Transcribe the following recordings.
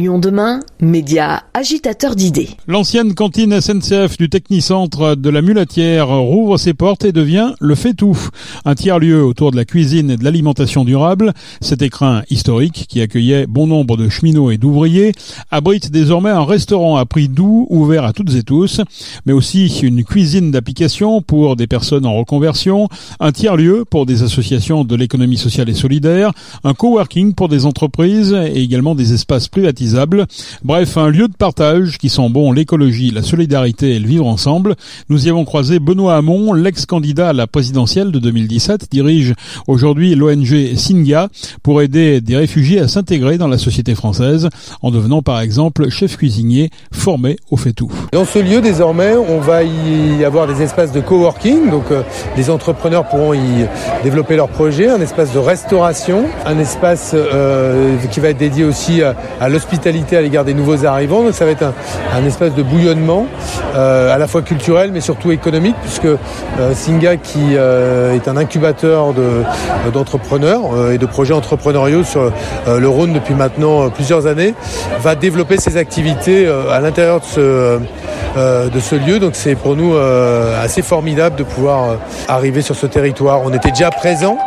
Lyon demain, d'idées. L'ancienne cantine SNCF du Technicentre de la Mulatière rouvre ses portes et devient le fait-tout. Un tiers-lieu autour de la cuisine et de l'alimentation durable. Cet écrin historique qui accueillait bon nombre de cheminots et d'ouvriers abrite désormais un restaurant à prix doux ouvert à toutes et tous, mais aussi une cuisine d'application pour des personnes en reconversion, un tiers-lieu pour des associations de l'économie sociale et solidaire, un coworking pour des entreprises et également des espaces privatisés Bref, un lieu de partage qui sent bon l'écologie, la solidarité et le vivre ensemble. Nous y avons croisé Benoît Hamon, l'ex-candidat à la présidentielle de 2017, dirige aujourd'hui l'ONG Singa pour aider des réfugiés à s'intégrer dans la société française en devenant par exemple chef cuisinier formé au fait tout. Dans ce lieu désormais, on va y avoir des espaces de coworking, donc euh, les entrepreneurs pourront y développer leurs projets, un espace de restauration, un espace euh, qui va être dédié aussi à, à l'hospitalité à l'égard des nouveaux arrivants. Donc ça va être un, espace de bouillonnement, euh, à la fois culturel mais surtout économique, puisque euh, Singa, qui euh, est un incubateur d'entrepreneurs et de projets entrepreneuriaux sur le Rhône depuis maintenant plusieurs années, va développer ses activités à l'intérieur de ce, de ce lieu. Donc c'est pour nous assez formidable de pouvoir arriver sur ce territoire. On était déjà présent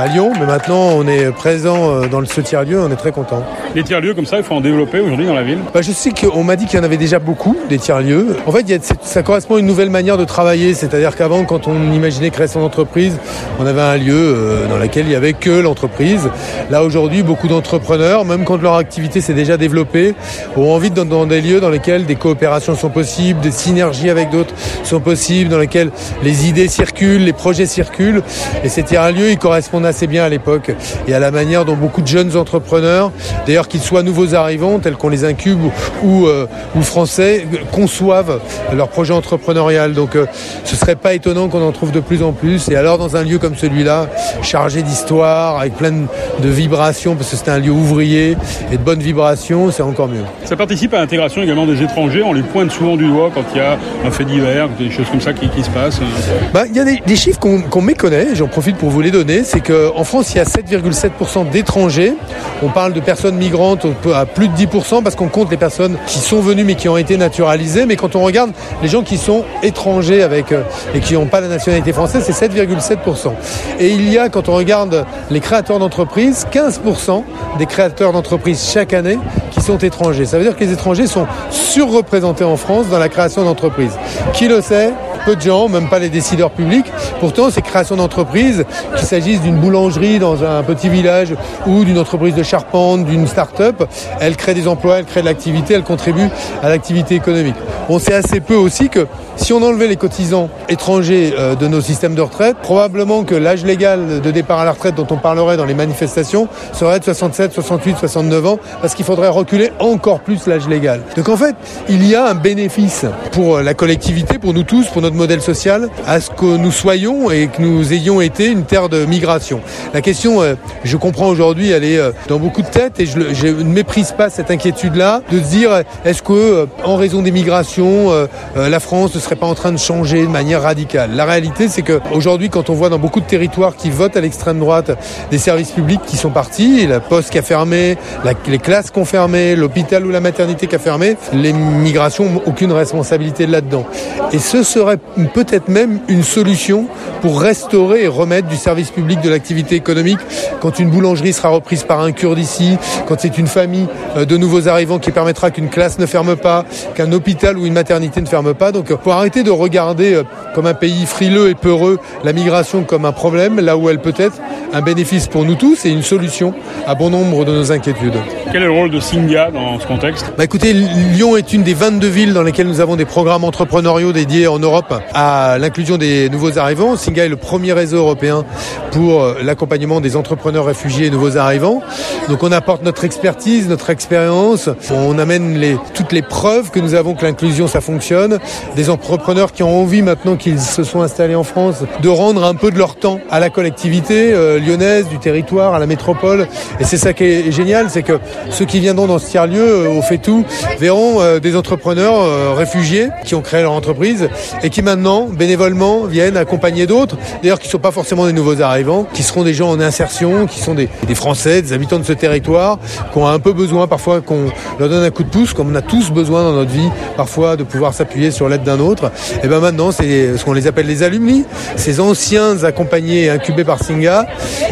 à Lyon, mais maintenant on est présent dans ce tiers-lieu, on est très content. Les tiers-lieux comme ça, il faut en développer aujourd'hui dans la ville bah, Je sais qu'on m'a dit qu'il y en avait déjà beaucoup, des tiers-lieux. En fait, ça correspond à une nouvelle manière de travailler, c'est-à-dire qu'avant, quand on imaginait créer son entreprise, on avait un lieu euh, dans lequel il n'y avait que l'entreprise. Là, aujourd'hui, beaucoup d'entrepreneurs, même quand leur activité s'est déjà développée, ont envie de dans des lieux dans lesquels des coopérations sont possibles, des synergies avec d'autres sont possibles, dans lesquels les idées circulent, les projets circulent. Et ces tiers-lieux, ils correspondent assez bien à l'époque et à la manière dont beaucoup de jeunes entrepreneurs, d'ailleurs qu'ils soient nouveaux arrivants, tels qu'on les incube ou, euh, ou français, conçoivent leur projet entrepreneurial. Donc euh, ce serait pas étonnant qu'on en trouve de plus en plus. Et alors dans un lieu comme celui-là, chargé d'histoire, avec plein de vibrations, parce que c'est un lieu ouvrier et de bonnes vibrations, c'est encore mieux. Ça participe à l'intégration également des étrangers. On les pointe souvent du doigt quand il y a un fait divers, des choses comme ça qui, se passent. Bah, il y a des, chiffres qu'on méconnaît, j'en profite pour vous les donner. C'est qu'en France, il y a 7,7% d'étrangers. On parle de personnes migrantes à plus de 10% parce qu'on compte les personnes qui sont venues mais qui ont été naturalisées. Mais quand on regarde les gens qui sont étrangers avec, euh, et qui n'ont pas la nationalité française, c'est 7,7%. Et il y a, quand on regarde les créateurs d'entreprises, 15% des créateurs d'entreprises chaque année qui sont étrangers. Ça veut dire que les étrangers sont surreprésentés en France dans la création d'entreprises. Qui le sait? Peu de gens, même pas les décideurs publics. Pourtant, ces créations d'entreprises, qu'il s'agisse d'une boulangerie dans un petit village ou d'une entreprise de charpente, d'une start-up, elles créent des emplois, elles créent de l'activité, elles contribuent à l'activité économique. On sait assez peu aussi que si on enlevait les cotisants étrangers euh, de nos systèmes de retraite, probablement que l'âge légal de départ à la retraite dont on parlerait dans les manifestations serait de 67, 68, 69 ans, parce qu'il faudrait reculer encore plus l'âge légal. Donc en fait, il y a un bénéfice pour la collectivité, pour nous tous, pour notre modèle social, à ce que nous soyons et que nous ayons été une terre de migration. La question, euh, je comprends aujourd'hui, elle est euh, dans beaucoup de têtes et je, ne méprise pas cette inquiétude-là de se dire est-ce que, euh, en raison des migrations, la France ne serait pas en train de changer de manière radicale? La réalité, c'est qu'aujourd'hui, quand on voit dans beaucoup de territoires qui votent à l'extrême droite des services publics qui sont partis, la poste qui a fermé, les classes qui ont fermé, l'hôpital ou la maternité qui a fermé, les migrations n'ont aucune responsabilité là-dedans. Et ce serait peut-être même une solution pour restaurer et remettre du service public de l'activité économique quand une boulangerie sera reprise par un kurde ici, quand c'est une famille euh, de nouveaux arrivants qui permettra qu'une classe ne ferme pas, qu'un hôpital ou une maternité ne ferme pas. Donc pour arrêter de regarder euh, comme un pays frileux et peureux la migration comme un problème, là où elle peut être un bénéfice pour nous tous et une solution à bon nombre de nos inquiétudes. Quel est le rôle de Singa dans ce contexte? Bah Écoutez, Lyon est une des 22 villes dans lesquelles nous avons des programmes entrepreneuriaux dédiés en Europe à l'inclusion des nouveaux arrivants. Est le premier réseau européen pour euh, l'accompagnement des entrepreneurs réfugiés et nouveaux arrivants. Donc on apporte notre expertise, notre expérience, on amène toutes les preuves que nous avons que l'inclusion ça fonctionne. Des entrepreneurs qui ont envie maintenant qu'ils se sont installés en France de rendre un peu de leur temps à la collectivité euh, lyonnaise, du territoire, à la métropole. Et c'est ça qui est génial, c'est que ceux qui viendront dans ce tiers-lieu, euh, au fait tout, verront des entrepreneurs réfugiés qui ont créé leur entreprise et qui maintenant, bénévolement, viennent accompagner d'autres, d'ailleurs qui ne sont pas forcément des nouveaux arrivants, qui seront des gens en insertion, qui sont des, Français, des habitants de ce territoire, qui ont un peu besoin parfois qu'on leur donne un coup de pouce, comme on a tous besoin dans notre vie, parfois de pouvoir s'appuyer sur l'aide d'un autre. Et ben maintenant, c'est ce qu'on les appelle les alumni, ces anciens accompagnés et incubés par Singa,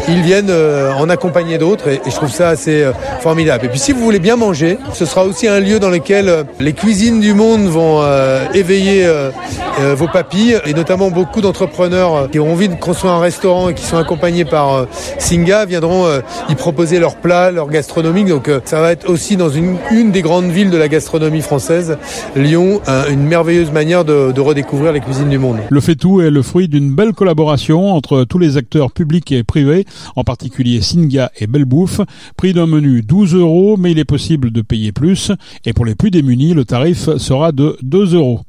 ils viennent euh, en accompagner d'autres et, je trouve ça assez euh, formidable. Et puis si vous voulez bien manger, ce sera aussi un lieu dans lequel euh, les cuisines du monde vont éveiller vos papilles et notamment beaucoup d'entrepreneurs euh, qui ont envie de construire un restaurant et qui sont accompagnés par euh, Singa viendront euh, y proposer leurs plats, leur gastronomie. Donc ça va être aussi dans une, des grandes villes de la gastronomie française, Lyon, une merveilleuse manière de, redécouvrir les cuisines du monde. Le fait-tout est le fruit d'une belle collaboration entre tous les acteurs publics et privés, en particulier Singa et Belle Bouffe. Prix d'un menu 12 euros, mais il est possible de payer plus. Et pour les plus démunis, le tarif sera de 2 euros.